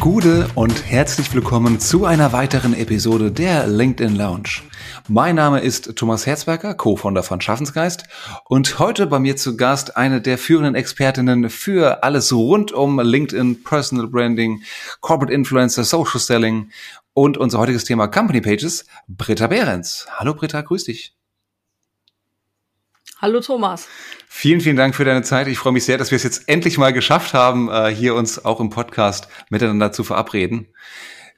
Gude und herzlich willkommen zu einer weiteren Episode der LinkedIn Lounge. Mein Name ist Thomas Herzberger, Co-Founder von Schaffensgeist und heute bei mir zu Gast eine der führenden Expertinnen für alles rund um LinkedIn, Personal Branding, Corporate Influencer, Social Selling und unser heutiges Thema Company Pages, Britta Behrens. Hallo Britta, grüß dich. Hallo Thomas. Vielen, vielen Dank für deine Zeit. Ich freue mich sehr, dass wir es jetzt endlich mal geschafft haben, äh, hier uns auch im Podcast miteinander zu verabreden.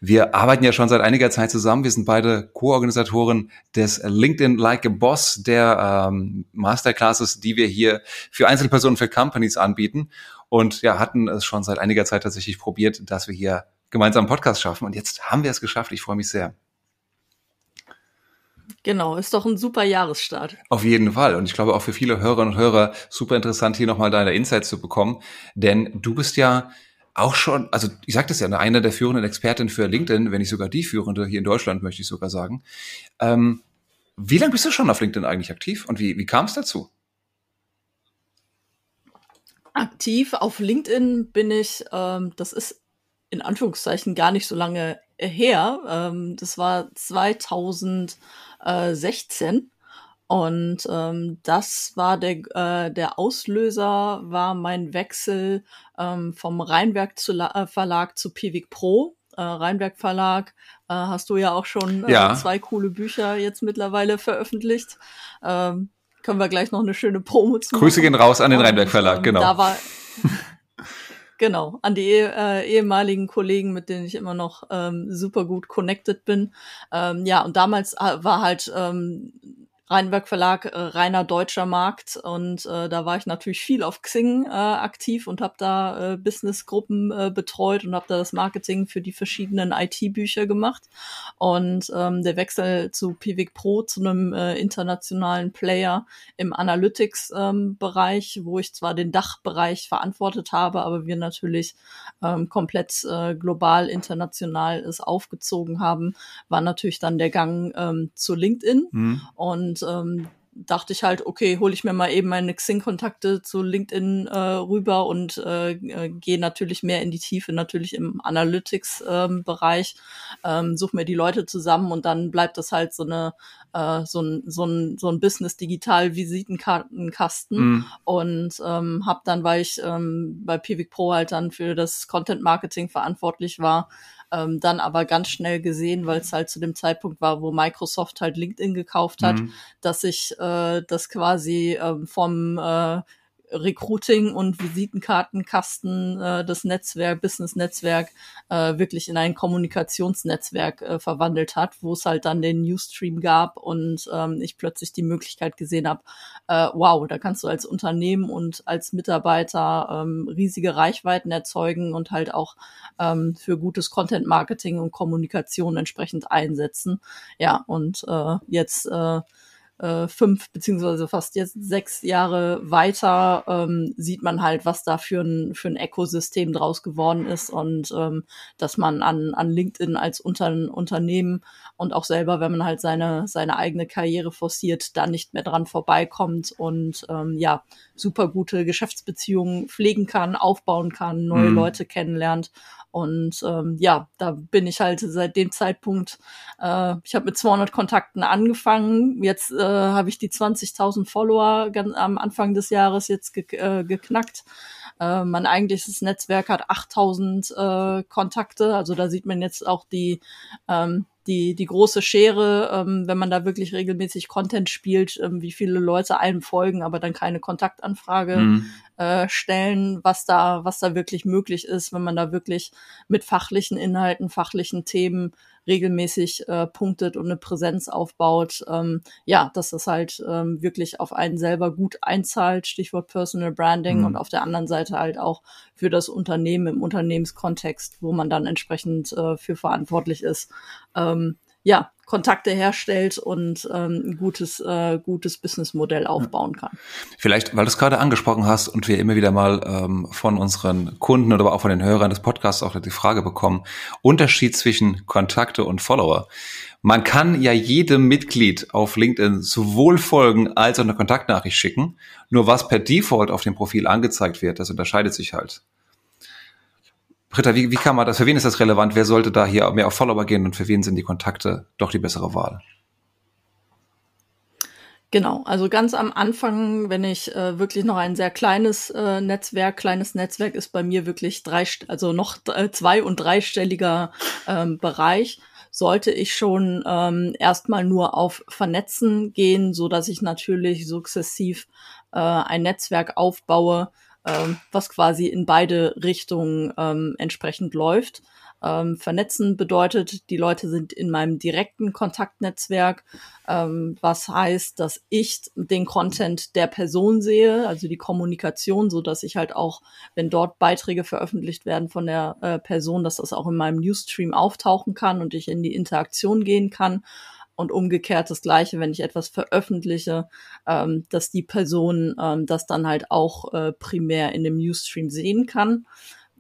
Wir arbeiten ja schon seit einiger Zeit zusammen. Wir sind beide Co-Organisatoren des LinkedIn Like a Boss, der ähm, Masterclasses, die wir hier für Einzelpersonen, für Companies anbieten. Und ja, hatten es schon seit einiger Zeit tatsächlich probiert, dass wir hier gemeinsam einen Podcast schaffen. Und jetzt haben wir es geschafft. Ich freue mich sehr. Genau, ist doch ein super Jahresstart. Auf jeden Fall. Und ich glaube auch für viele Hörerinnen und Hörer super interessant, hier nochmal deine Insights zu bekommen. Denn du bist ja auch schon, also ich sagte es ja, einer der führenden Experten für LinkedIn, wenn nicht sogar die führende hier in Deutschland, möchte ich sogar sagen. Ähm, wie lange bist du schon auf LinkedIn eigentlich aktiv und wie, wie kam es dazu? Aktiv auf LinkedIn bin ich, ähm, das ist in Anführungszeichen gar nicht so lange her. Ähm, das war 2000 16. Und ähm, das war der, äh, der Auslöser, war mein Wechsel ähm, vom Rheinwerk zu äh, Verlag zu Piwik Pro. Äh, Rheinwerk Verlag äh, hast du ja auch schon äh, ja. zwei coole Bücher jetzt mittlerweile veröffentlicht. Ähm, können wir gleich noch eine schöne Promo zu Grüße gehen raus an den Rheinwerk Verlag, ähm, genau. Da war Genau, an die äh, ehemaligen Kollegen, mit denen ich immer noch ähm, super gut connected bin. Ähm, ja, und damals äh, war halt ähm, Rheinberg Verlag, äh, reiner deutscher Markt. Und äh, da war ich natürlich viel auf Xing äh, aktiv und habe da äh, Businessgruppen äh, betreut und habe da das Marketing für die verschiedenen IT-Bücher gemacht. Und ähm, der Wechsel zu Pivik Pro zu einem äh, internationalen Player im Analytics-Bereich, ähm, wo ich zwar den Dachbereich verantwortet habe, aber wir natürlich ähm, komplett äh, global international es aufgezogen haben, war natürlich dann der Gang ähm, zu LinkedIn. Mhm. und ähm, dachte ich halt, okay, hole ich mir mal eben meine Xing-Kontakte zu LinkedIn äh, rüber und äh, äh, gehe natürlich mehr in die Tiefe, natürlich im Analytics-Bereich, ähm, ähm, suche mir die Leute zusammen und dann bleibt das halt so eine äh, so ein so ein so ein Business digital Visitenkartenkasten mm. und ähm, habe dann, weil ich ähm, bei Pivik Pro halt dann für das Content Marketing verantwortlich war, ähm, dann aber ganz schnell gesehen, weil es halt zu dem Zeitpunkt war, wo Microsoft halt LinkedIn gekauft hat, mhm. dass ich äh, das quasi ähm, vom äh, Recruiting und Visitenkartenkasten äh, das Netzwerk, Business-Netzwerk äh, wirklich in ein Kommunikationsnetzwerk äh, verwandelt hat, wo es halt dann den Newsstream gab und ähm, ich plötzlich die Möglichkeit gesehen habe, äh, wow, da kannst du als Unternehmen und als Mitarbeiter ähm, riesige Reichweiten erzeugen und halt auch ähm, für gutes Content-Marketing und Kommunikation entsprechend einsetzen. Ja, und äh, jetzt äh, äh, fünf beziehungsweise fast jetzt sechs Jahre weiter ähm, sieht man halt, was da für ein, für ein Ökosystem draus geworden ist und ähm, dass man an, an LinkedIn als Unter Unternehmen und auch selber, wenn man halt seine, seine eigene Karriere forciert, da nicht mehr dran vorbeikommt und ähm, ja, super gute Geschäftsbeziehungen pflegen kann, aufbauen kann, neue mhm. Leute kennenlernt und ähm, ja, da bin ich halt seit dem Zeitpunkt, äh, ich habe mit 200 Kontakten angefangen, jetzt äh, habe ich die 20.000 Follower ganz am Anfang des Jahres jetzt ge äh, geknackt. Äh, mein eigentliches Netzwerk hat 8000 äh, Kontakte, also da sieht man jetzt auch die ähm, die, die große Schere, ähm, wenn man da wirklich regelmäßig Content spielt, ähm, wie viele Leute einem folgen, aber dann keine Kontaktanfrage mhm. Äh, stellen, was da, was da wirklich möglich ist, wenn man da wirklich mit fachlichen Inhalten, fachlichen Themen regelmäßig äh, punktet und eine Präsenz aufbaut, ähm, ja, dass das halt ähm, wirklich auf einen selber gut einzahlt, Stichwort Personal Branding mhm. und auf der anderen Seite halt auch für das Unternehmen im Unternehmenskontext, wo man dann entsprechend äh, für verantwortlich ist. Ähm, ja, Kontakte herstellt und ähm, ein gutes, äh, gutes Businessmodell aufbauen kann. Vielleicht, weil du es gerade angesprochen hast und wir immer wieder mal ähm, von unseren Kunden oder auch von den Hörern des Podcasts auch die Frage bekommen, Unterschied zwischen Kontakte und Follower. Man kann ja jedem Mitglied auf LinkedIn sowohl folgen als auch eine Kontaktnachricht schicken. Nur was per Default auf dem Profil angezeigt wird, das unterscheidet sich halt. Britta, wie, wie kann man das, für wen ist das relevant? Wer sollte da hier mehr auf Follower gehen und für wen sind die Kontakte doch die bessere Wahl? Genau, also ganz am Anfang, wenn ich äh, wirklich noch ein sehr kleines äh, Netzwerk, kleines Netzwerk ist bei mir wirklich drei, also noch äh, zwei- und dreistelliger ähm, Bereich, sollte ich schon ähm, erstmal nur auf Vernetzen gehen, so dass ich natürlich sukzessiv äh, ein Netzwerk aufbaue, ähm, was quasi in beide Richtungen ähm, entsprechend läuft. Ähm, vernetzen bedeutet, die Leute sind in meinem direkten Kontaktnetzwerk, ähm, was heißt, dass ich den Content der Person sehe, also die Kommunikation, so dass ich halt auch, wenn dort Beiträge veröffentlicht werden von der äh, Person, dass das auch in meinem Newsstream auftauchen kann und ich in die Interaktion gehen kann. Und umgekehrt das Gleiche, wenn ich etwas veröffentliche, ähm, dass die Person ähm, das dann halt auch äh, primär in dem Newsstream sehen kann.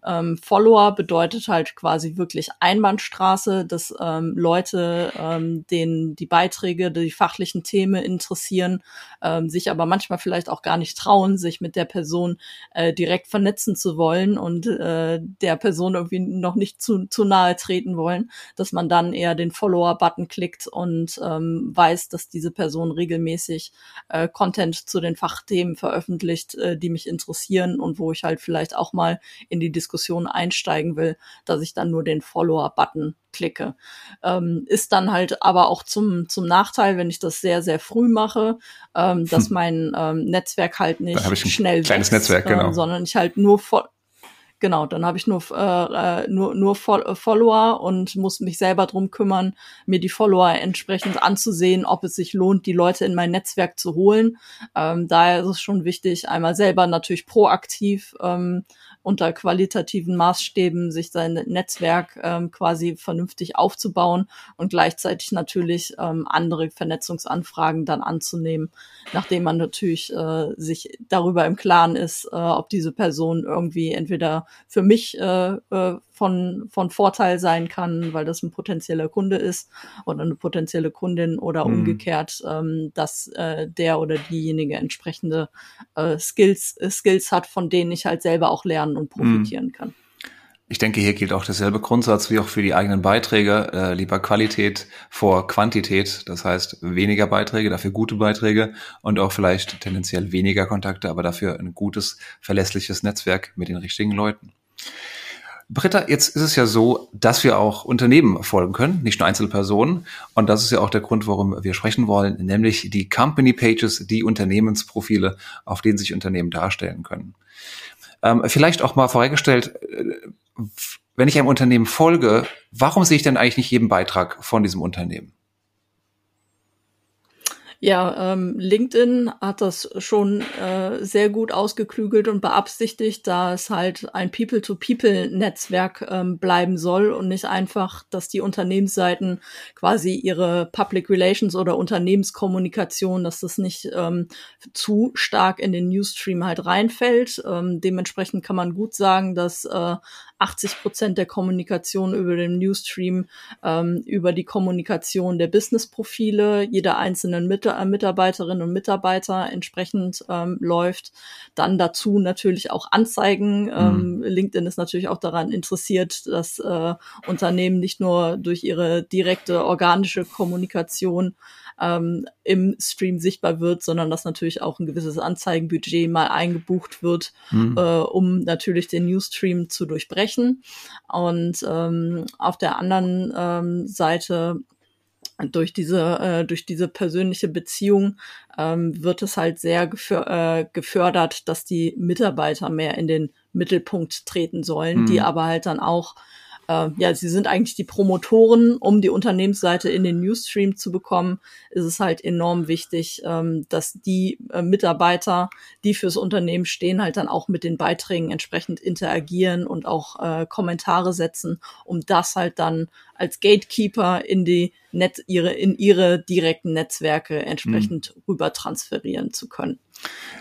Ähm, Follower bedeutet halt quasi wirklich Einbahnstraße, dass ähm, Leute, ähm, denen die Beiträge, die fachlichen Themen interessieren, ähm, sich aber manchmal vielleicht auch gar nicht trauen, sich mit der Person äh, direkt vernetzen zu wollen und äh, der Person irgendwie noch nicht zu, zu nahe treten wollen, dass man dann eher den Follower-Button klickt und ähm, weiß, dass diese Person regelmäßig äh, Content zu den Fachthemen veröffentlicht, äh, die mich interessieren und wo ich halt vielleicht auch mal in die Diskussion Diskussion einsteigen will, dass ich dann nur den Follower-Button klicke. Ähm, ist dann halt aber auch zum, zum Nachteil, wenn ich das sehr, sehr früh mache, ähm, dass hm. mein ähm, Netzwerk halt nicht schnell kleines wächst, Netzwerk, genau. äh, sondern ich halt nur voll Genau, dann habe ich nur, äh, äh nur, nur äh, Follower und muss mich selber drum kümmern, mir die Follower entsprechend anzusehen, ob es sich lohnt, die Leute in mein Netzwerk zu holen. Ähm, daher ist es schon wichtig, einmal selber natürlich proaktiv ähm, unter qualitativen Maßstäben sich sein Netzwerk ähm, quasi vernünftig aufzubauen und gleichzeitig natürlich ähm, andere Vernetzungsanfragen dann anzunehmen, nachdem man natürlich äh, sich darüber im Klaren ist, äh, ob diese Person irgendwie entweder für mich äh, äh, von, von Vorteil sein kann, weil das ein potenzieller Kunde ist oder eine potenzielle Kundin oder mhm. umgekehrt, ähm, dass äh, der oder diejenige entsprechende äh, Skills, äh, Skills hat, von denen ich halt selber auch lernen und profitieren mhm. kann. Ich denke, hier gilt auch derselbe Grundsatz wie auch für die eigenen Beiträge. Äh, lieber Qualität vor Quantität. Das heißt, weniger Beiträge, dafür gute Beiträge und auch vielleicht tendenziell weniger Kontakte, aber dafür ein gutes, verlässliches Netzwerk mit den richtigen Leuten. Britta, jetzt ist es ja so, dass wir auch Unternehmen folgen können, nicht nur Einzelpersonen. Und das ist ja auch der Grund, warum wir sprechen wollen, nämlich die Company Pages, die Unternehmensprofile, auf denen sich Unternehmen darstellen können. Ähm, vielleicht auch mal vorhergestellt, äh, wenn ich einem Unternehmen folge, warum sehe ich denn eigentlich nicht jeden Beitrag von diesem Unternehmen? Ja, ähm, LinkedIn hat das schon äh, sehr gut ausgeklügelt und beabsichtigt, da es halt ein People-to-People-Netzwerk ähm, bleiben soll und nicht einfach, dass die Unternehmensseiten quasi ihre Public Relations oder Unternehmenskommunikation, dass das nicht ähm, zu stark in den Newsstream halt reinfällt. Ähm, dementsprechend kann man gut sagen, dass äh, 80 Prozent der Kommunikation über den Newsstream, ähm, über die Kommunikation der Business-Profile jeder einzelnen Mit äh, Mitarbeiterinnen und Mitarbeiter entsprechend ähm, läuft. Dann dazu natürlich auch Anzeigen. Ähm, mhm. LinkedIn ist natürlich auch daran interessiert, dass äh, Unternehmen nicht nur durch ihre direkte organische Kommunikation ähm, im Stream sichtbar wird, sondern dass natürlich auch ein gewisses Anzeigenbudget mal eingebucht wird, mhm. äh, um natürlich den Newsstream zu durchbrechen. Und ähm, auf der anderen ähm, Seite durch diese äh, durch diese persönliche Beziehung ähm, wird es halt sehr geför äh, gefördert, dass die Mitarbeiter mehr in den Mittelpunkt treten sollen, mhm. die aber halt dann auch äh, ja, sie sind eigentlich die Promotoren, um die Unternehmensseite in den Newsstream zu bekommen, ist es halt enorm wichtig, ähm, dass die äh, Mitarbeiter, die fürs Unternehmen stehen, halt dann auch mit den Beiträgen entsprechend interagieren und auch äh, Kommentare setzen, um das halt dann als Gatekeeper in die Net ihre in ihre direkten Netzwerke entsprechend mhm. rüber transferieren zu können.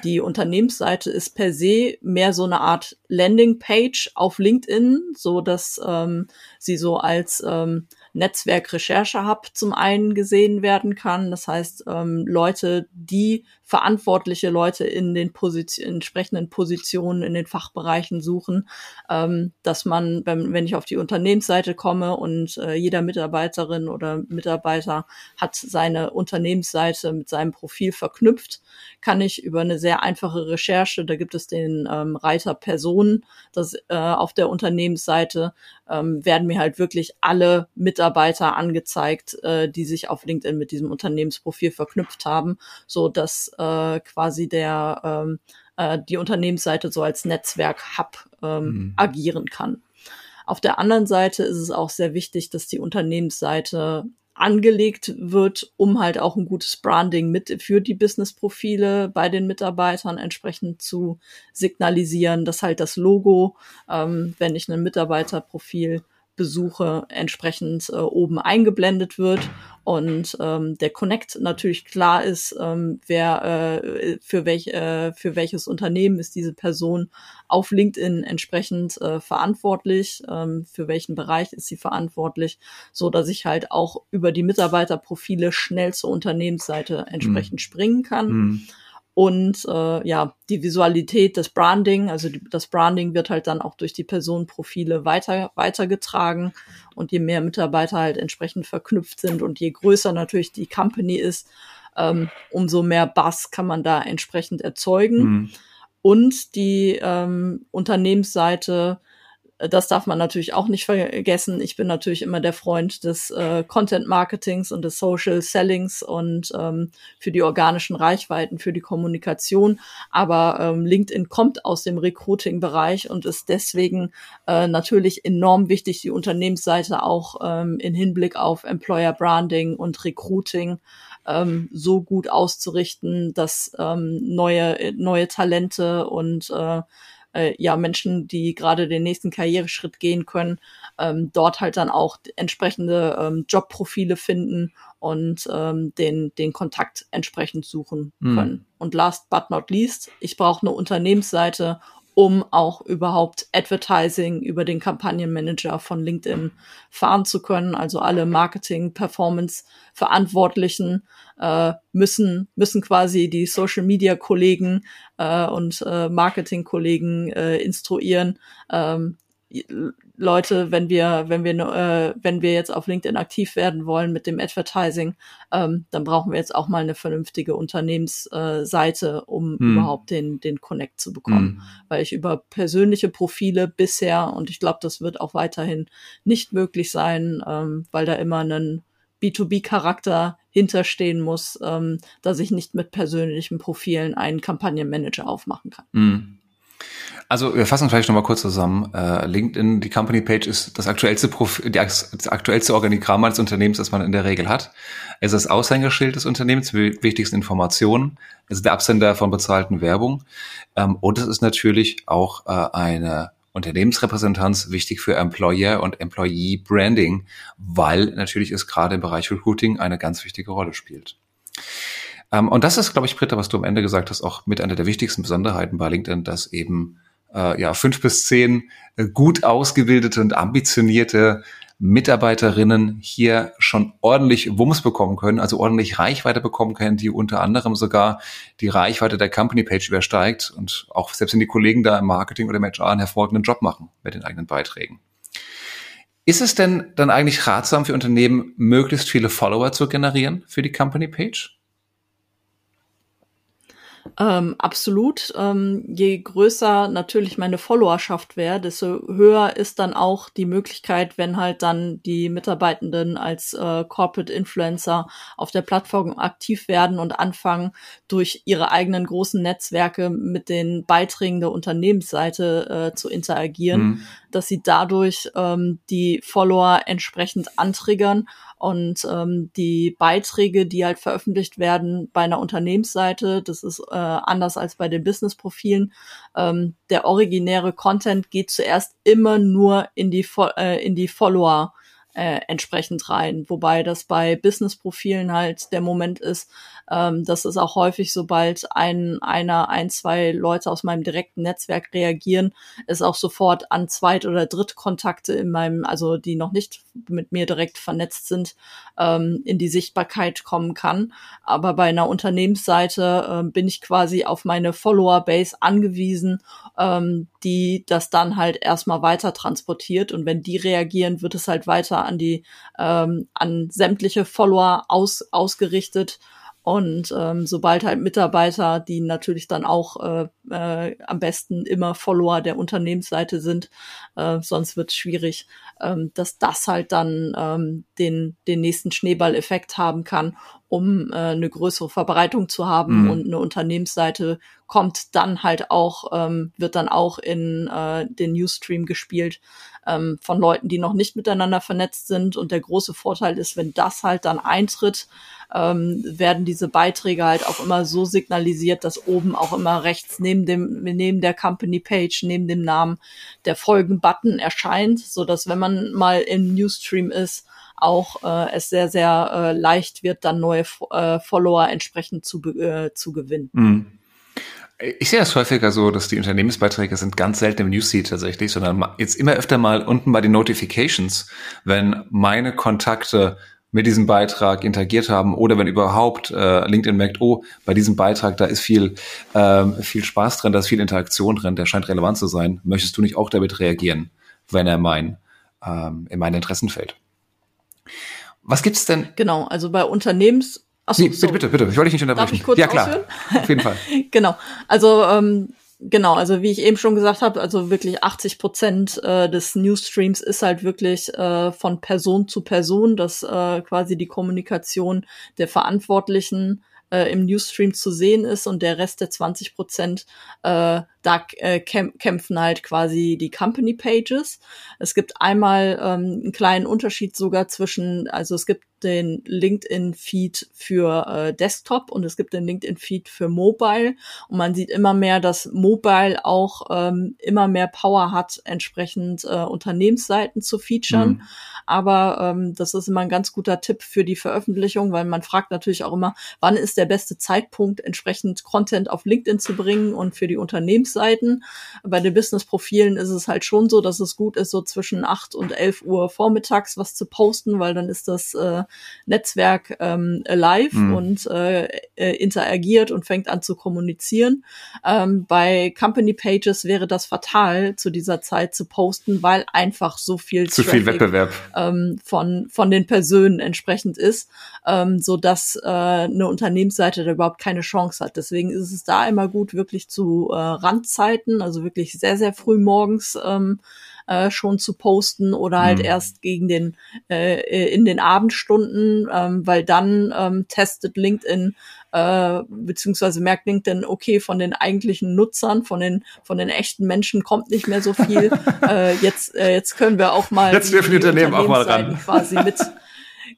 Die Unternehmensseite ist per se mehr so eine Art Landingpage auf LinkedIn, so dass ähm, sie so als ähm, Netzwerk-Recherche-Hub zum einen gesehen werden kann. Das heißt, ähm, Leute, die verantwortliche Leute in den Position, entsprechenden Positionen in den Fachbereichen suchen, ähm, dass man, wenn, wenn ich auf die Unternehmensseite komme und äh, jeder Mitarbeiterin oder Mitarbeiter hat seine Unternehmensseite mit seinem Profil verknüpft, kann ich über eine sehr einfache Recherche, da gibt es den ähm, Reiter Personen, das äh, auf der Unternehmensseite ähm, werden mir halt wirklich alle Mitarbeiter angezeigt, äh, die sich auf LinkedIn mit diesem Unternehmensprofil verknüpft haben, so dass äh, quasi der ähm, äh, die Unternehmensseite so als Netzwerk-Hub ähm, mhm. agieren kann. Auf der anderen Seite ist es auch sehr wichtig, dass die Unternehmensseite angelegt wird, um halt auch ein gutes Branding mit für die Business-Profile bei den Mitarbeitern entsprechend zu signalisieren, dass halt das Logo, ähm, wenn ich ein Mitarbeiterprofil besuche, entsprechend äh, oben eingeblendet wird und ähm, der Connect natürlich klar ist, ähm, wer äh, für welch äh, für welches Unternehmen ist diese Person auf LinkedIn entsprechend äh, verantwortlich, ähm, für welchen Bereich ist sie verantwortlich, so dass ich halt auch über die Mitarbeiterprofile schnell zur Unternehmensseite entsprechend mhm. springen kann. Mhm und äh, ja, die Visualität, das Branding, also die, das Branding wird halt dann auch durch die Personenprofile weiter, weitergetragen. Und je mehr Mitarbeiter halt entsprechend verknüpft sind und je größer natürlich die Company ist, ähm, umso mehr Bass kann man da entsprechend erzeugen. Mhm. Und die ähm, Unternehmensseite das darf man natürlich auch nicht vergessen. Ich bin natürlich immer der Freund des äh, Content Marketings und des Social Sellings und ähm, für die organischen Reichweiten, für die Kommunikation. Aber ähm, LinkedIn kommt aus dem Recruiting-Bereich und ist deswegen äh, natürlich enorm wichtig, die Unternehmensseite auch ähm, in Hinblick auf Employer Branding und Recruiting ähm, so gut auszurichten, dass ähm, neue, neue Talente und äh, äh, ja Menschen, die gerade den nächsten Karriereschritt gehen können, ähm, dort halt dann auch entsprechende ähm, Jobprofile finden und ähm, den, den Kontakt entsprechend suchen mhm. können. Und last but not least, ich brauche eine Unternehmensseite, um auch überhaupt Advertising über den Kampagnenmanager von LinkedIn fahren zu können. Also alle Marketing, Performance Verantwortlichen äh, müssen müssen quasi die Social Media Kollegen äh, und äh, Marketing Kollegen äh, instruieren. Ähm, Leute, wenn wir, wenn wir, äh, wenn wir jetzt auf LinkedIn aktiv werden wollen mit dem Advertising, ähm, dann brauchen wir jetzt auch mal eine vernünftige Unternehmensseite, äh, um hm. überhaupt den, den Connect zu bekommen. Hm. Weil ich über persönliche Profile bisher, und ich glaube, das wird auch weiterhin nicht möglich sein, ähm, weil da immer ein B2B-Charakter hinterstehen muss, ähm, dass ich nicht mit persönlichen Profilen einen Kampagnenmanager aufmachen kann. Hm. Also wir fassen vielleicht nochmal kurz zusammen. Äh, LinkedIn, die Company Page ist das aktuellste Prof das aktuellste Organigramm eines Unternehmens, das man in der Regel hat. Es ist das Aushängeschild des Unternehmens, die wichtigsten Informationen. Es ist der Absender von bezahlten Werbung. Ähm, und es ist natürlich auch äh, eine Unternehmensrepräsentanz wichtig für Employer und Employee Branding, weil natürlich es gerade im Bereich Recruiting eine ganz wichtige Rolle spielt. Ähm, und das ist, glaube ich, Britta, was du am Ende gesagt hast, auch mit einer der wichtigsten Besonderheiten bei LinkedIn, dass eben äh, ja, fünf bis zehn äh, gut ausgebildete und ambitionierte Mitarbeiterinnen hier schon ordentlich Wumms bekommen können, also ordentlich Reichweite bekommen können, die unter anderem sogar die Reichweite der Company Page übersteigt und auch selbst wenn die Kollegen da im Marketing oder im HR einen hervorragenden Job machen mit den eigenen Beiträgen. Ist es denn dann eigentlich ratsam für Unternehmen, möglichst viele Follower zu generieren für die Company Page? Ähm, absolut. Ähm, je größer natürlich meine Followerschaft wäre, desto höher ist dann auch die Möglichkeit, wenn halt dann die Mitarbeitenden als äh, Corporate Influencer auf der Plattform aktiv werden und anfangen, durch ihre eigenen großen Netzwerke mit den Beiträgen der Unternehmensseite äh, zu interagieren, mhm. dass sie dadurch ähm, die Follower entsprechend antriggern und ähm, die Beiträge, die halt veröffentlicht werden bei einer Unternehmensseite, das ist äh, anders als bei den Business-Profilen. Ähm, der originäre Content geht zuerst immer nur in die, äh, in die Follower äh, entsprechend rein. Wobei das bei Business-Profilen halt der Moment ist, ähm, dass es auch häufig, sobald ein, einer, ein, zwei Leute aus meinem direkten Netzwerk reagieren, es auch sofort an Zweit- oder Drittkontakte in meinem, also die noch nicht mit mir direkt vernetzt sind, ähm, in die Sichtbarkeit kommen kann. Aber bei einer Unternehmensseite äh, bin ich quasi auf meine Follower-Base angewiesen, ähm, die das dann halt erstmal weiter transportiert. Und wenn die reagieren, wird es halt weiter an die, ähm, an sämtliche Follower aus, ausgerichtet. Und ähm, sobald halt Mitarbeiter, die natürlich dann auch äh, äh, am besten immer Follower der Unternehmensseite sind, äh, sonst wird es schwierig, ähm, dass das halt dann ähm, den, den nächsten Schneeballeffekt haben kann, um äh, eine größere Verbreitung zu haben. Mhm. Und eine Unternehmensseite kommt dann halt auch, ähm, wird dann auch in äh, den Newsstream gespielt ähm, von Leuten, die noch nicht miteinander vernetzt sind. Und der große Vorteil ist, wenn das halt dann eintritt, ähm, werden diese Beiträge halt auch immer so signalisiert, dass oben auch immer rechts neben dem, neben der Company Page, neben dem Namen der Folgen-Button erscheint, so dass wenn man mal im Newsstream ist, auch äh, es sehr, sehr äh, leicht wird, dann neue äh, Follower entsprechend zu, äh, zu gewinnen. Mhm. Ich sehe das häufiger so, dass die Unternehmensbeiträge sind ganz selten im Newsfeed tatsächlich, sondern jetzt immer öfter mal unten bei den Notifications, wenn meine Kontakte mit diesem Beitrag interagiert haben oder wenn überhaupt äh, LinkedIn merkt, oh, bei diesem Beitrag, da ist viel, ähm, viel Spaß drin, da ist viel Interaktion drin, der scheint relevant zu sein. Möchtest du nicht auch damit reagieren, wenn er mein, ähm, in meine Interessen fällt? Was gibt's denn? Genau, also bei Unternehmens Achso, nee, bitte, bitte, bitte, ich wollte dich nicht unterbrechen. Darf ich kurz ja, klar, ausführen? auf jeden Fall. genau, also ähm, Genau, also wie ich eben schon gesagt habe, also wirklich 80 Prozent äh, des Newsstreams ist halt wirklich äh, von Person zu Person, dass äh, quasi die Kommunikation der Verantwortlichen äh, im Newsstream zu sehen ist und der Rest der 20 Prozent, äh, da äh, kämpfen halt quasi die Company Pages. Es gibt einmal ähm, einen kleinen Unterschied sogar zwischen, also es gibt den LinkedIn-Feed für äh, Desktop und es gibt den LinkedIn-Feed für Mobile. Und man sieht immer mehr, dass Mobile auch ähm, immer mehr Power hat, entsprechend äh, Unternehmensseiten zu featuren. Mhm. Aber ähm, das ist immer ein ganz guter Tipp für die Veröffentlichung, weil man fragt natürlich auch immer, wann ist der beste Zeitpunkt, entsprechend Content auf LinkedIn zu bringen und für die Unternehmensseiten. Bei den Business-Profilen ist es halt schon so, dass es gut ist, so zwischen 8 und 11 Uhr vormittags was zu posten, weil dann ist das äh, Netzwerk ähm, live mhm. und äh, äh, interagiert und fängt an zu kommunizieren. Ähm, bei Company Pages wäre das fatal, zu dieser Zeit zu posten, weil einfach so viel zu Traffic, viel Wettbewerb ähm, von von den Personen entsprechend ist, ähm, so dass äh, eine Unternehmensseite da überhaupt keine Chance hat. Deswegen ist es da immer gut, wirklich zu äh, Randzeiten, also wirklich sehr sehr früh morgens ähm, äh, schon zu posten oder halt mhm. erst gegen den äh, äh, in den Abendstunden, ähm, weil dann ähm, testet LinkedIn äh, beziehungsweise merkt LinkedIn, okay, von den eigentlichen Nutzern, von den von den echten Menschen kommt nicht mehr so viel. äh, jetzt äh, jetzt können wir auch mal jetzt dürfen die, die Unternehmen auch mal ran quasi mit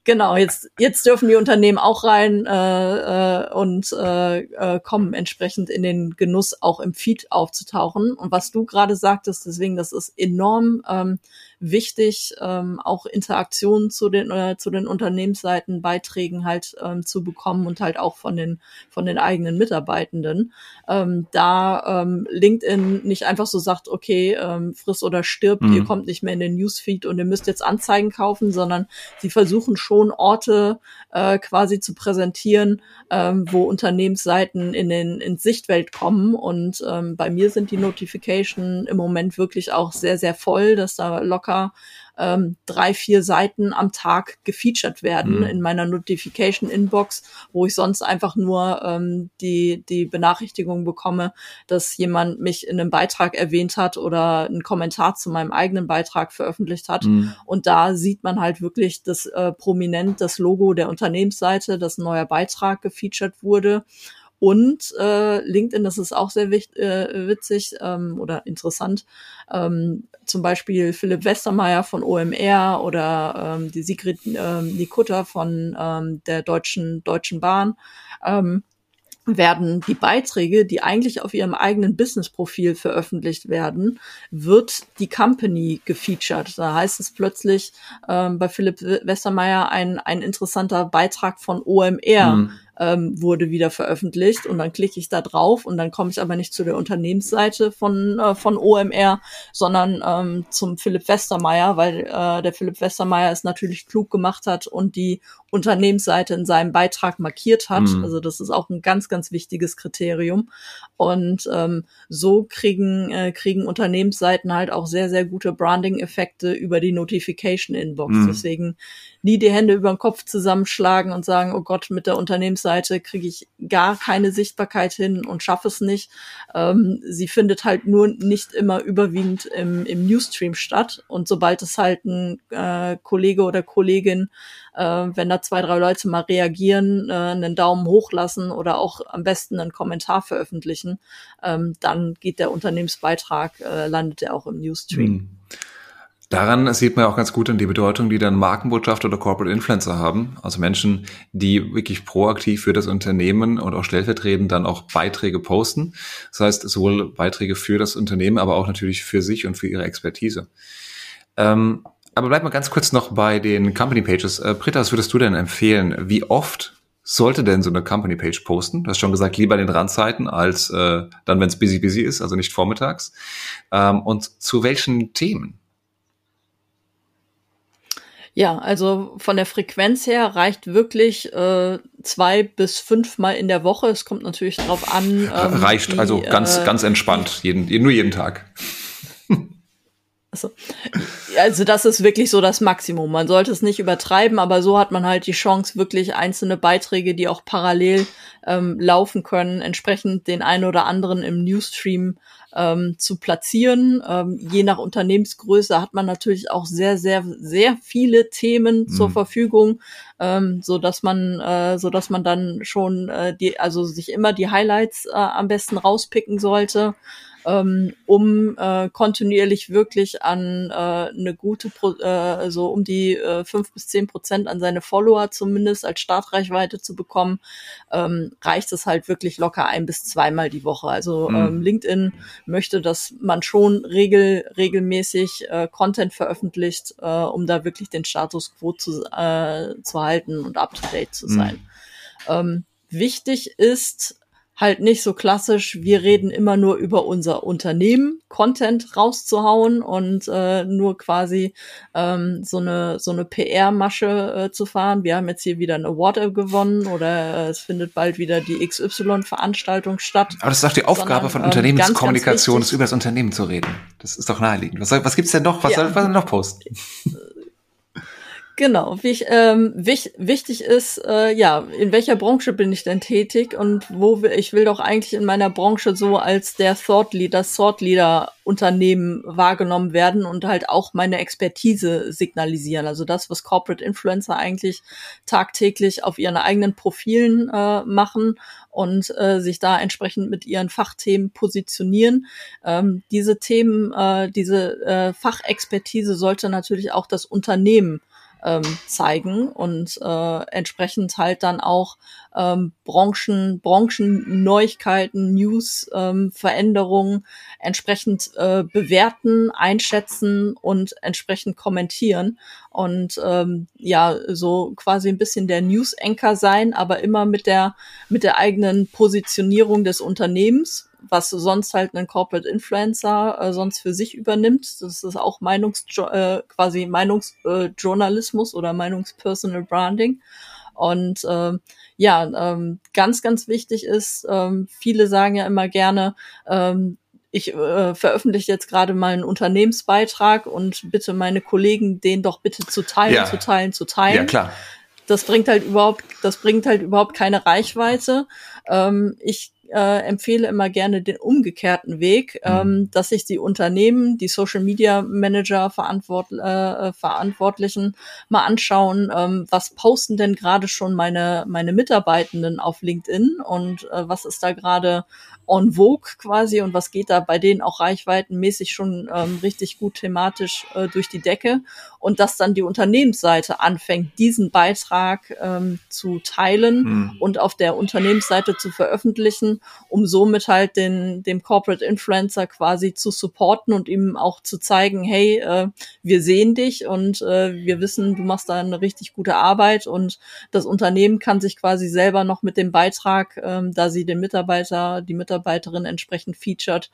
Genau, jetzt, jetzt dürfen die Unternehmen auch rein äh, äh, und äh, äh, kommen entsprechend in den Genuss, auch im Feed aufzutauchen. Und was du gerade sagtest, deswegen, das ist enorm ähm, wichtig, ähm, auch Interaktionen zu den äh, zu den Unternehmensseiten Beiträgen halt ähm, zu bekommen und halt auch von den von den eigenen Mitarbeitenden. Ähm, da ähm, LinkedIn nicht einfach so sagt, okay, ähm, friss oder stirbt, mhm. ihr kommt nicht mehr in den Newsfeed und ihr müsst jetzt Anzeigen kaufen, sondern sie versuchen schon Orte äh, quasi zu präsentieren, ähm, wo Unternehmensseiten in den ins Sichtwelt kommen. Und ähm, bei mir sind die Notification im Moment wirklich auch sehr, sehr voll, dass da locker locker ähm, drei, vier Seiten am Tag gefeatured werden mhm. in meiner Notification Inbox, wo ich sonst einfach nur ähm, die, die Benachrichtigung bekomme, dass jemand mich in einem Beitrag erwähnt hat oder einen Kommentar zu meinem eigenen Beitrag veröffentlicht hat. Mhm. Und da sieht man halt wirklich das äh, prominent das Logo der Unternehmensseite, dass ein neuer Beitrag gefeatured wurde. Und äh, LinkedIn, das ist auch sehr wichtig, äh, witzig ähm, oder interessant. Ähm, zum Beispiel Philipp Westermeier von OMR oder ähm, die Sigrid ähm, Nikutta von ähm, der Deutschen Deutschen Bahn. Ähm, werden die Beiträge, die eigentlich auf ihrem eigenen Business-Profil veröffentlicht werden, wird die Company gefeatured. Da heißt es plötzlich ähm, bei Philipp Westermeier ein, ein interessanter Beitrag von OMR. Mhm ähm, wurde wieder veröffentlicht und dann klicke ich da drauf und dann komme ich aber nicht zu der Unternehmensseite von, äh, von OMR, sondern ähm, zum Philipp Westermeier, weil äh, der Philipp Westermeier es natürlich klug gemacht hat und die Unternehmensseite in seinem Beitrag markiert hat. Mhm. Also das ist auch ein ganz, ganz wichtiges Kriterium. Und ähm, so kriegen, äh, kriegen Unternehmensseiten halt auch sehr, sehr gute Branding-Effekte über die Notification-Inbox. Mhm. Deswegen nie die Hände über den Kopf zusammenschlagen und sagen, oh Gott, mit der Unternehmensseite kriege ich gar keine Sichtbarkeit hin und schaffe es nicht. Ähm, sie findet halt nur nicht immer überwiegend im, im Newsstream statt. Und sobald es halt ein äh, Kollege oder Kollegin äh, wenn da zwei, drei Leute mal reagieren, äh, einen Daumen hoch lassen oder auch am besten einen Kommentar veröffentlichen, ähm, dann geht der Unternehmensbeitrag, äh, landet er auch im Newsstream. Mhm. Daran sieht man auch ganz gut an die Bedeutung, die dann Markenbotschaft oder Corporate Influencer haben. Also Menschen, die wirklich proaktiv für das Unternehmen und auch stellvertretend dann auch Beiträge posten. Das heißt, sowohl Beiträge für das Unternehmen, aber auch natürlich für sich und für ihre Expertise. Ähm, aber bleib mal ganz kurz noch bei den Company Pages. Äh, Britta, was würdest du denn empfehlen? Wie oft sollte denn so eine Company Page posten? Du hast schon gesagt, lieber in den Randzeiten als äh, dann, wenn es busy busy ist, also nicht vormittags. Ähm, und zu welchen Themen? Ja, also von der Frequenz her reicht wirklich äh, zwei bis fünfmal in der Woche. Es kommt natürlich drauf an. Ähm, reicht, also die, also ganz, äh, ganz entspannt, jeden, nur jeden Tag. Also, also das ist wirklich so das Maximum. Man sollte es nicht übertreiben, aber so hat man halt die Chance, wirklich einzelne Beiträge, die auch parallel ähm, laufen können, entsprechend den einen oder anderen im Newsstream ähm, zu platzieren. Ähm, je nach Unternehmensgröße hat man natürlich auch sehr, sehr, sehr viele Themen mhm. zur Verfügung, ähm, so dass man, äh, so dass man dann schon äh, die, also sich immer die Highlights äh, am besten rauspicken sollte ähm, um äh, kontinuierlich wirklich an äh, eine gute, Pro äh, so um die äh, fünf bis zehn Prozent an seine Follower zumindest als Startreichweite zu bekommen, ähm, reicht es halt wirklich locker ein bis zweimal die Woche. Also mhm. ähm, LinkedIn möchte, dass man schon regel, regelmäßig äh, Content veröffentlicht, äh, um da wirklich den Status quo zu, äh, zu halten und up to date zu sein. Mhm. Ähm, wichtig ist, halt nicht so klassisch, wir reden immer nur über unser Unternehmen, Content rauszuhauen und äh, nur quasi ähm, so eine so eine PR-Masche äh, zu fahren. Wir haben jetzt hier wieder ein Award gewonnen oder äh, es findet bald wieder die XY-Veranstaltung statt. Aber das ist doch die Aufgabe Sondern, von ähm, Unternehmenskommunikation, ist über das Unternehmen zu reden. Das ist doch naheliegend. Was, was gibt's denn noch? Was ja. soll man noch posten? Genau, wie ich, ähm, wich, wichtig ist, äh, ja, in welcher Branche bin ich denn tätig und wo will, ich will doch eigentlich in meiner Branche so als der Thought Leader, Thought Leader Unternehmen wahrgenommen werden und halt auch meine Expertise signalisieren. Also das, was Corporate Influencer eigentlich tagtäglich auf ihren eigenen Profilen äh, machen und äh, sich da entsprechend mit ihren Fachthemen positionieren. Ähm, diese Themen, äh, diese äh, Fachexpertise sollte natürlich auch das Unternehmen ähm, zeigen und äh, entsprechend halt dann auch ähm, Branchen, Branchenneuigkeiten, News, ähm, Veränderungen entsprechend äh, bewerten, einschätzen und entsprechend kommentieren. Und ähm, ja so quasi ein bisschen der News Anchor sein, aber immer mit der mit der eigenen Positionierung des Unternehmens was sonst halt ein Corporate Influencer äh, sonst für sich übernimmt. Das ist auch Meinungs äh, quasi Meinungsjournalismus äh, oder Meinungspersonal Branding. Und äh, ja, ähm, ganz, ganz wichtig ist, ähm, viele sagen ja immer gerne, ähm, ich äh, veröffentliche jetzt gerade mal einen Unternehmensbeitrag und bitte meine Kollegen, den doch bitte zu teilen, ja. zu teilen, zu teilen. Ja, klar. Das bringt halt überhaupt, das bringt halt überhaupt keine Reichweite. Ähm, ich äh, empfehle immer gerne den umgekehrten Weg, mhm. ähm, dass sich die Unternehmen, die Social Media Manager verantwort, äh, Verantwortlichen mal anschauen, ähm, was posten denn gerade schon meine, meine Mitarbeitenden auf LinkedIn und äh, was ist da gerade on vogue quasi und was geht da bei denen auch reichweitenmäßig schon ähm, richtig gut thematisch äh, durch die Decke und dass dann die Unternehmensseite anfängt, diesen Beitrag ähm, zu teilen mhm. und auf der Unternehmensseite zu veröffentlichen, um somit halt den dem Corporate Influencer quasi zu supporten und ihm auch zu zeigen, hey, äh, wir sehen dich und äh, wir wissen, du machst da eine richtig gute Arbeit und das Unternehmen kann sich quasi selber noch mit dem Beitrag, ähm, da sie den Mitarbeiter, die Mitarbeiter Mitarbeiterin entsprechend featured,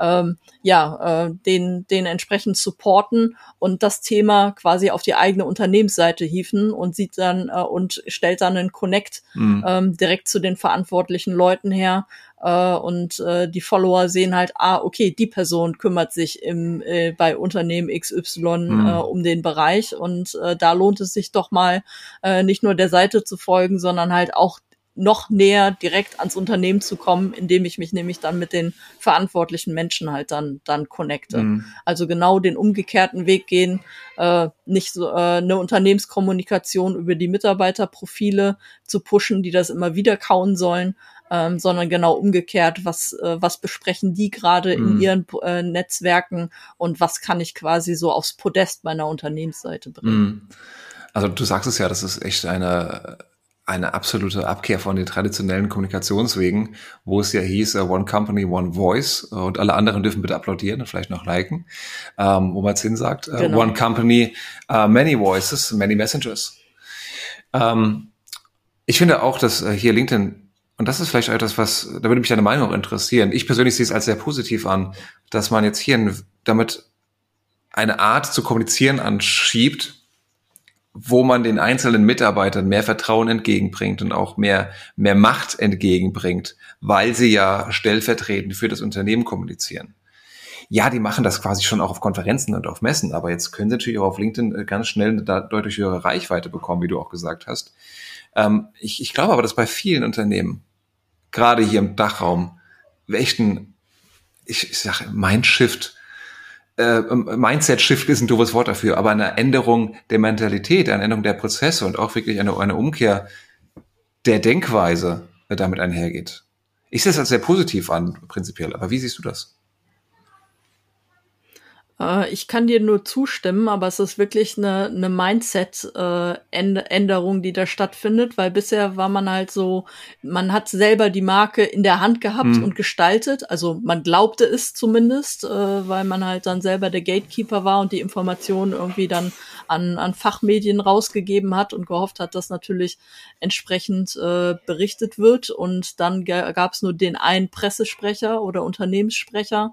ähm, ja, äh, den, den entsprechend supporten und das Thema quasi auf die eigene Unternehmensseite hieven und sieht dann äh, und stellt dann einen Connect mhm. ähm, direkt zu den verantwortlichen Leuten her, Uh, und uh, die Follower sehen halt, ah, okay, die Person kümmert sich im, äh, bei Unternehmen XY mhm. uh, um den Bereich und da lohnt es sich doch mal nicht nur der Seite zu folgen, sondern halt auch noch näher direkt ans Unternehmen zu kommen, indem ich mich nämlich dann mit den verantwortlichen Menschen halt dann dann connecte. Mhm. Also genau den umgekehrten Weg gehen, äh, nicht so äh, eine Unternehmenskommunikation über die Mitarbeiterprofile zu pushen, die das immer wieder kauen sollen, ähm, sondern genau umgekehrt, was äh, was besprechen die gerade mhm. in ihren äh, Netzwerken und was kann ich quasi so aufs Podest meiner Unternehmensseite bringen. Mhm. Also du sagst es ja, das ist echt eine eine absolute Abkehr von den traditionellen Kommunikationswegen, wo es ja hieß, uh, One Company, One Voice uh, und alle anderen dürfen bitte applaudieren und vielleicht noch liken, ähm, wo man es hinsagt. Uh, genau. One Company, Many Voices, Many Messengers. Ähm, ich finde auch, dass hier LinkedIn, und das ist vielleicht etwas, was, da würde mich deine Meinung auch interessieren. Ich persönlich sehe es als sehr positiv an, dass man jetzt hier damit eine Art zu kommunizieren anschiebt, wo man den einzelnen Mitarbeitern mehr Vertrauen entgegenbringt und auch mehr, mehr Macht entgegenbringt, weil sie ja stellvertretend für das Unternehmen kommunizieren. Ja, die machen das quasi schon auch auf Konferenzen und auf Messen, aber jetzt können sie natürlich auch auf LinkedIn äh, ganz schnell eine deutlich höhere Reichweite bekommen, wie du auch gesagt hast. Ähm, ich, ich glaube aber, dass bei vielen Unternehmen, gerade hier im Dachraum, ein, ich, ich sage, Mindshift äh, Mindset-Shift ist ein doofes Wort dafür, aber eine Änderung der Mentalität, eine Änderung der Prozesse und auch wirklich eine, eine Umkehr der Denkweise damit einhergeht. Ich sehe das als sehr positiv an, prinzipiell, aber wie siehst du das? Äh, ich kann dir nur zustimmen, aber es ist wirklich eine, eine Mindset-Änderung, äh, die da stattfindet, weil bisher war man halt so, man hat selber die Marke in der Hand gehabt mhm. und gestaltet. Also man glaubte es zumindest, äh, weil man halt dann selber der Gatekeeper war und die Informationen irgendwie dann an, an Fachmedien rausgegeben hat und gehofft hat, dass natürlich entsprechend äh, berichtet wird. Und dann gab es nur den einen Pressesprecher oder Unternehmenssprecher,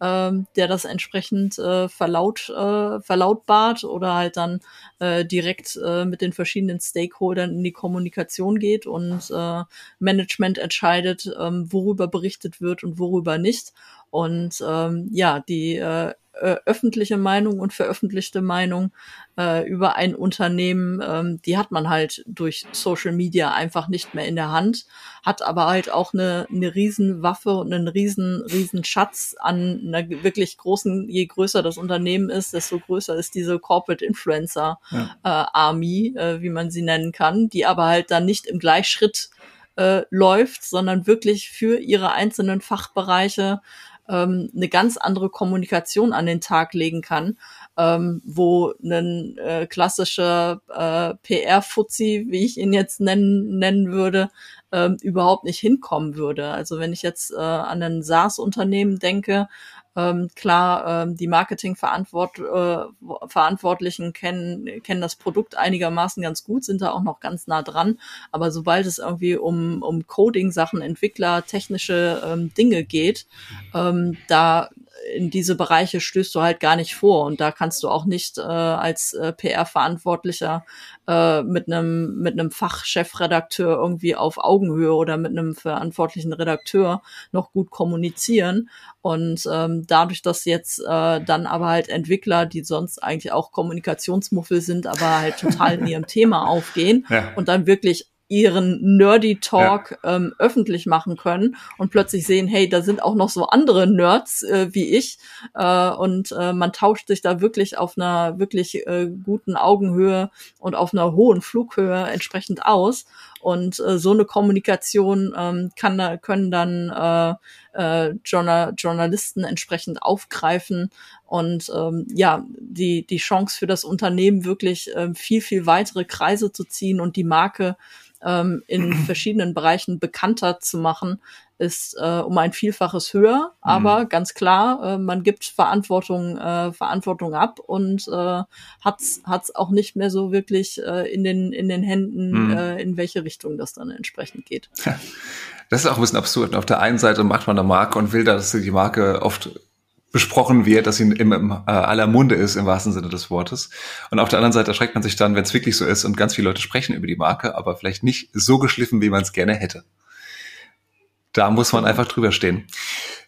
ähm, der das entsprechend äh, verlaut, äh, verlautbart oder halt dann äh, direkt äh, mit den verschiedenen Stakeholdern in die Kommunikation geht und äh, Management entscheidet, ähm, worüber berichtet wird und worüber nicht. Und ähm, ja, die äh, äh, öffentliche Meinung und veröffentlichte Meinung äh, über ein Unternehmen, ähm, die hat man halt durch Social Media einfach nicht mehr in der Hand, hat aber halt auch eine, eine Riesenwaffe und einen riesen, riesen Schatz an einer wirklich großen, je größer das Unternehmen ist, desto größer ist diese Corporate Influencer ja. äh, Army, äh, wie man sie nennen kann, die aber halt dann nicht im Gleichschritt äh, läuft, sondern wirklich für ihre einzelnen Fachbereiche ähm, eine ganz andere Kommunikation an den Tag legen kann, ähm, wo ein äh, klassischer äh, PR-Fuzzi, wie ich ihn jetzt nennen, nennen würde, ähm, überhaupt nicht hinkommen würde. Also wenn ich jetzt äh, an ein SaaS-Unternehmen denke, ähm, klar, ähm, die Marketing-Verantwortlichen äh, kennen, kennen das Produkt einigermaßen ganz gut, sind da auch noch ganz nah dran. Aber sobald es irgendwie um, um Coding-Sachen, Entwickler, technische ähm, Dinge geht, ähm, da in diese Bereiche stößt du halt gar nicht vor und da kannst du auch nicht äh, als äh, PR-Verantwortlicher äh, mit einem mit einem Fachchefredakteur irgendwie auf Augenhöhe oder mit einem verantwortlichen Redakteur noch gut kommunizieren und ähm, dadurch, dass jetzt äh, dann aber halt Entwickler, die sonst eigentlich auch Kommunikationsmuffel sind, aber halt total in ihrem Thema aufgehen ja. und dann wirklich ihren Nerdy Talk ja. ähm, öffentlich machen können und plötzlich sehen, hey, da sind auch noch so andere Nerds äh, wie ich äh, und äh, man tauscht sich da wirklich auf einer wirklich äh, guten Augenhöhe und auf einer hohen Flughöhe entsprechend aus und äh, so eine Kommunikation ähm, kann können dann äh, äh, Journal Journalisten entsprechend aufgreifen. Und ähm, ja die die Chance für das Unternehmen wirklich äh, viel viel weitere Kreise zu ziehen und die Marke ähm, in verschiedenen Bereichen bekannter zu machen, ist äh, um ein Vielfaches höher, mhm. aber ganz klar, äh, man gibt Verantwortung, äh, Verantwortung ab und äh, hat's hat's auch nicht mehr so wirklich äh, in den in den Händen, mhm. äh, in welche Richtung das dann entsprechend geht. Das ist auch ein bisschen absurd. Auf der einen Seite macht man eine Marke und will, dass die Marke oft besprochen wird, dass sie im, im äh, aller Munde ist, im wahrsten Sinne des Wortes. Und auf der anderen Seite erschreckt man sich dann, wenn es wirklich so ist und ganz viele Leute sprechen über die Marke, aber vielleicht nicht so geschliffen, wie man es gerne hätte. Da muss man einfach drüber stehen.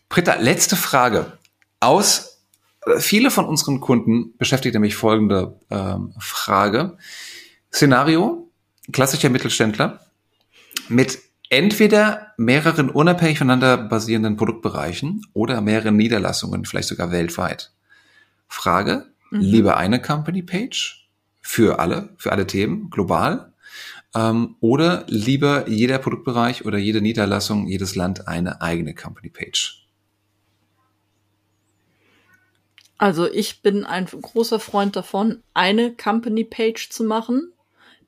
Britta, letzte Frage. Aus äh, viele von unseren Kunden beschäftigt nämlich folgende ähm, Frage. Szenario, klassischer Mittelständler mit entweder mehreren unabhängig voneinander basierenden Produktbereichen oder mehreren Niederlassungen, vielleicht sogar weltweit. Frage, mhm. lieber eine Company Page für alle, für alle Themen, global, ähm, oder lieber jeder Produktbereich oder jede Niederlassung, jedes Land eine eigene Company Page? Also ich bin ein großer Freund davon, eine Company Page zu machen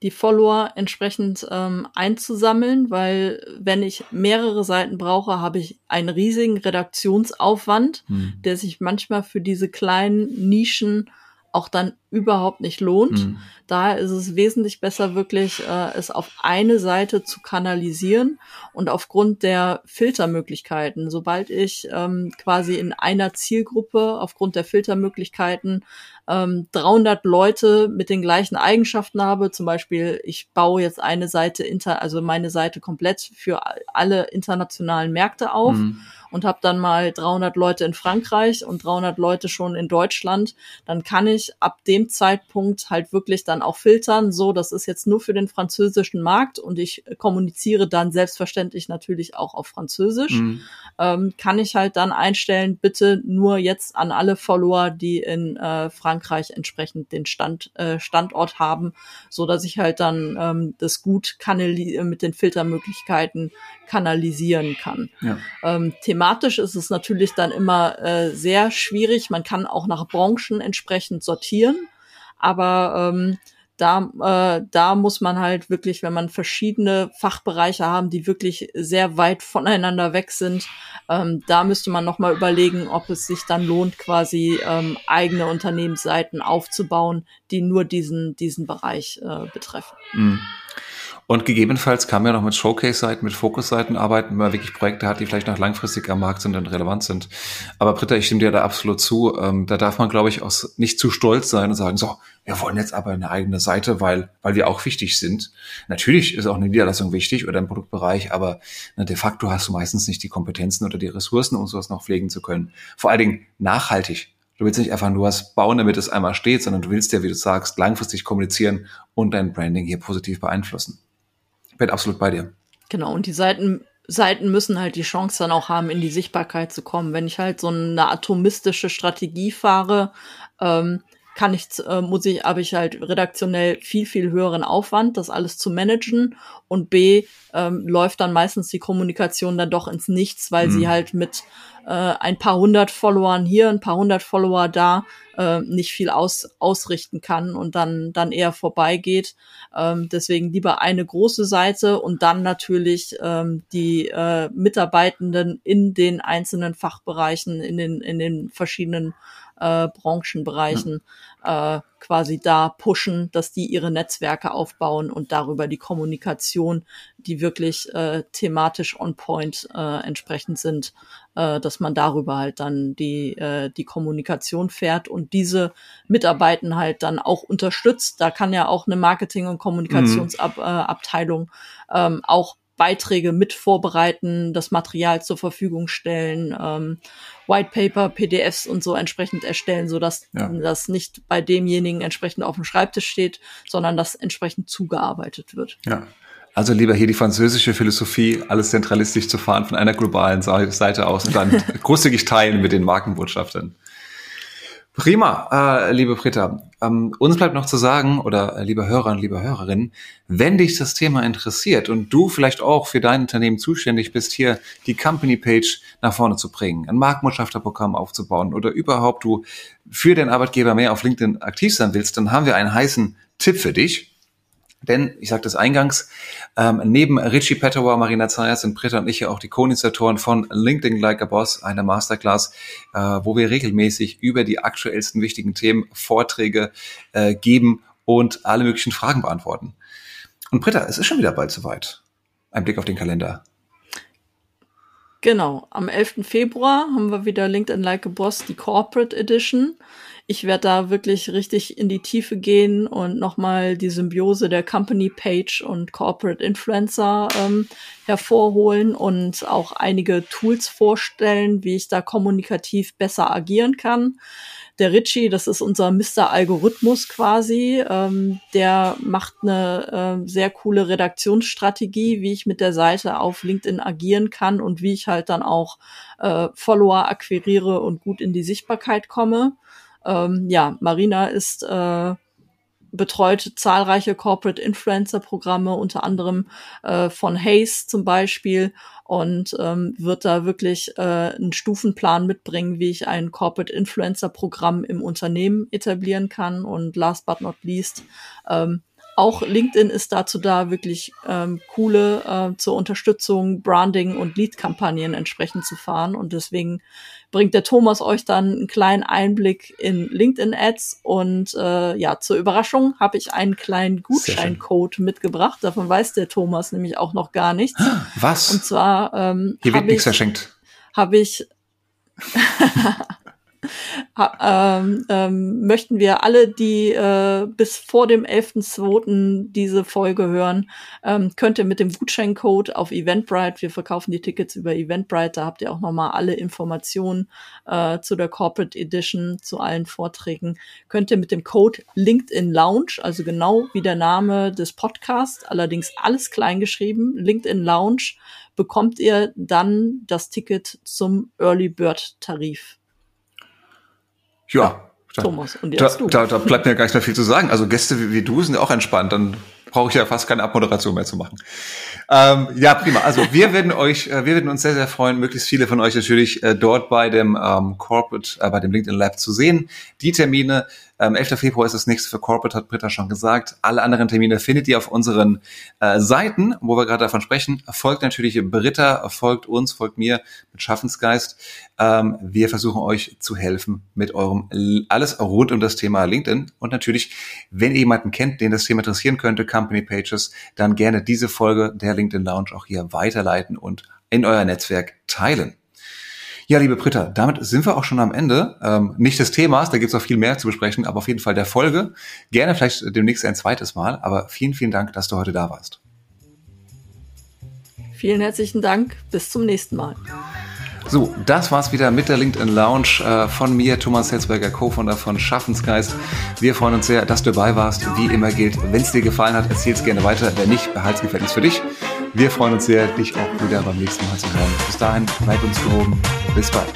die Follower entsprechend ähm, einzusammeln, weil wenn ich mehrere Seiten brauche, habe ich einen riesigen Redaktionsaufwand, hm. der sich manchmal für diese kleinen Nischen auch dann überhaupt nicht lohnt. Mhm. Daher ist es wesentlich besser, wirklich äh, es auf eine Seite zu kanalisieren und aufgrund der Filtermöglichkeiten, sobald ich ähm, quasi in einer Zielgruppe aufgrund der Filtermöglichkeiten ähm, 300 Leute mit den gleichen Eigenschaften habe, zum Beispiel ich baue jetzt eine Seite, inter, also meine Seite komplett für alle internationalen Märkte auf. Mhm und habe dann mal 300 Leute in Frankreich und 300 Leute schon in Deutschland, dann kann ich ab dem Zeitpunkt halt wirklich dann auch filtern, so das ist jetzt nur für den französischen Markt und ich kommuniziere dann selbstverständlich natürlich auch auf Französisch, mhm. ähm, kann ich halt dann einstellen, bitte nur jetzt an alle Follower, die in äh, Frankreich entsprechend den Stand, äh, Standort haben, so dass ich halt dann ähm, das gut kanali mit den Filtermöglichkeiten kanalisieren kann. Ja. Ähm, thematisch ist es natürlich dann immer äh, sehr schwierig. Man kann auch nach Branchen entsprechend sortieren, aber ähm, da, äh, da muss man halt wirklich, wenn man verschiedene Fachbereiche haben, die wirklich sehr weit voneinander weg sind, ähm, da müsste man nochmal überlegen, ob es sich dann lohnt, quasi ähm, eigene Unternehmensseiten aufzubauen, die nur diesen, diesen Bereich äh, betreffen. Mhm. Und gegebenenfalls kann man ja noch mit Showcase-Seiten, mit Fokus-Seiten arbeiten, wenn man wirklich Projekte hat, die vielleicht noch langfristig am Markt sind und relevant sind. Aber Britta, ich stimme dir da absolut zu. Ähm, da darf man, glaube ich, auch nicht zu stolz sein und sagen, so, wir wollen jetzt aber eine eigene Seite, weil, weil wir auch wichtig sind. Natürlich ist auch eine Niederlassung wichtig oder ein Produktbereich, aber ne, de facto hast du meistens nicht die Kompetenzen oder die Ressourcen, um sowas noch pflegen zu können. Vor allen Dingen nachhaltig. Du willst nicht einfach nur was bauen, damit es einmal steht, sondern du willst ja, wie du sagst, langfristig kommunizieren und dein Branding hier positiv beeinflussen bin absolut bei dir. Genau, und die Seiten, Seiten müssen halt die Chance dann auch haben, in die Sichtbarkeit zu kommen. Wenn ich halt so eine atomistische Strategie fahre, ähm, kann ich, äh, muss ich, habe ich halt redaktionell viel, viel höheren Aufwand, das alles zu managen. Und B, ähm, läuft dann meistens die Kommunikation dann doch ins Nichts, weil mhm. sie halt mit äh, ein paar hundert Followern hier, ein paar hundert Follower da äh, nicht viel aus, ausrichten kann und dann, dann eher vorbeigeht. Ähm, deswegen lieber eine große Seite und dann natürlich ähm, die äh, Mitarbeitenden in den einzelnen Fachbereichen, in den, in den verschiedenen äh, Branchenbereichen äh, quasi da pushen, dass die ihre Netzwerke aufbauen und darüber die Kommunikation, die wirklich äh, thematisch on point äh, entsprechend sind, äh, dass man darüber halt dann die, äh, die Kommunikation fährt und diese Mitarbeiten halt dann auch unterstützt. Da kann ja auch eine Marketing- und Kommunikationsabteilung mhm. äh, ähm, auch Beiträge mit vorbereiten, das Material zur Verfügung stellen, ähm, White Paper, PDFs und so entsprechend erstellen, so dass ja. das nicht bei demjenigen entsprechend auf dem Schreibtisch steht, sondern dass entsprechend zugearbeitet wird. Ja. Also lieber hier die französische Philosophie, alles zentralistisch zu fahren von einer globalen Seite aus und dann großzügig teilen mit den Markenbotschaftern. Prima, äh, liebe Britta. Ähm, uns bleibt noch zu sagen, oder äh, liebe Hörer und liebe Hörerinnen, wenn dich das Thema interessiert und du vielleicht auch für dein Unternehmen zuständig bist, hier die Company Page nach vorne zu bringen, ein Markenbotschafterprogramm aufzubauen oder überhaupt du für den Arbeitgeber mehr auf LinkedIn aktiv sein willst, dann haben wir einen heißen Tipp für dich. Denn, ich sagte es eingangs, ähm, neben Richie Petowa, Marina Zayas sind Britta und ich ja auch die Co-Initiatoren von LinkedIn Like a Boss, einer Masterclass, äh, wo wir regelmäßig über die aktuellsten wichtigen Themen Vorträge äh, geben und alle möglichen Fragen beantworten. Und Britta, es ist schon wieder bald soweit. Ein Blick auf den Kalender. Genau, am 11. Februar haben wir wieder LinkedIn Like a Boss, die Corporate Edition ich werde da wirklich richtig in die Tiefe gehen und nochmal die Symbiose der Company Page und Corporate Influencer ähm, hervorholen und auch einige Tools vorstellen, wie ich da kommunikativ besser agieren kann. Der Richie, das ist unser Mr. Algorithmus quasi, ähm, der macht eine äh, sehr coole Redaktionsstrategie, wie ich mit der Seite auf LinkedIn agieren kann und wie ich halt dann auch äh, Follower akquiriere und gut in die Sichtbarkeit komme. Ähm, ja, Marina ist äh, betreut zahlreiche Corporate Influencer Programme, unter anderem äh, von Hayes zum Beispiel und ähm, wird da wirklich äh, einen Stufenplan mitbringen, wie ich ein Corporate Influencer Programm im Unternehmen etablieren kann. Und last but not least, ähm, auch LinkedIn ist dazu da, wirklich ähm, coole äh, zur Unterstützung, Branding und Lead-Kampagnen entsprechend zu fahren. Und deswegen bringt der Thomas euch dann einen kleinen Einblick in LinkedIn-Ads. Und äh, ja, zur Überraschung habe ich einen kleinen Gutscheincode mitgebracht. Davon weiß der Thomas nämlich auch noch gar nichts. Was? Und zwar ähm, hier wird nichts verschenkt. Habe ich ähm, ähm, möchten wir alle, die äh, bis vor dem 11.2. diese Folge hören, ähm, könnt ihr mit dem Gutscheincode auf Eventbrite, wir verkaufen die Tickets über Eventbrite, da habt ihr auch nochmal alle Informationen äh, zu der Corporate Edition, zu allen Vorträgen, könnt ihr mit dem Code LinkedIn Lounge, also genau wie der Name des Podcasts, allerdings alles kleingeschrieben, LinkedIn Lounge, bekommt ihr dann das Ticket zum Early Bird Tarif. Ja. Da, Thomas, und jetzt da, du. Da, da bleibt mir gar nicht mehr viel zu sagen. Also Gäste wie, wie du sind ja auch entspannt. Dann brauche ich ja fast keine Abmoderation mehr zu machen. Ähm, ja, prima. Also wir werden euch, äh, wir werden uns sehr, sehr freuen, möglichst viele von euch natürlich äh, dort bei dem ähm, Corporate, äh, bei dem LinkedIn Lab zu sehen. Die Termine ähm, 11. Februar ist das nächste für Corporate, hat Britta schon gesagt. Alle anderen Termine findet ihr auf unseren äh, Seiten, wo wir gerade davon sprechen. Folgt natürlich Britta, folgt uns, folgt mir mit Schaffensgeist. Ähm, wir versuchen euch zu helfen mit eurem alles rund um das Thema LinkedIn. Und natürlich, wenn ihr jemanden kennt, den das Thema interessieren könnte, Company Pages, dann gerne diese Folge der LinkedIn Lounge auch hier weiterleiten und in euer Netzwerk teilen. Ja, liebe Britta, damit sind wir auch schon am Ende. Ähm, nicht des Themas, da gibt es noch viel mehr zu besprechen, aber auf jeden Fall der Folge. Gerne vielleicht demnächst ein zweites Mal, aber vielen, vielen Dank, dass du heute da warst. Vielen herzlichen Dank. Bis zum nächsten Mal. So, das war's wieder mit der LinkedIn Lounge äh, von mir, Thomas Hetzberger, Co-Founder von Schaffensgeist. Wir freuen uns sehr, dass du dabei warst. Wie immer gilt, wenn es dir gefallen hat, erzähl es gerne weiter. Wenn nicht, behalt's Gefälligst für dich. Wir freuen uns sehr, dich auch wieder beim nächsten Mal zu hören. Bis dahin, bleib uns gewogen. Bis bald.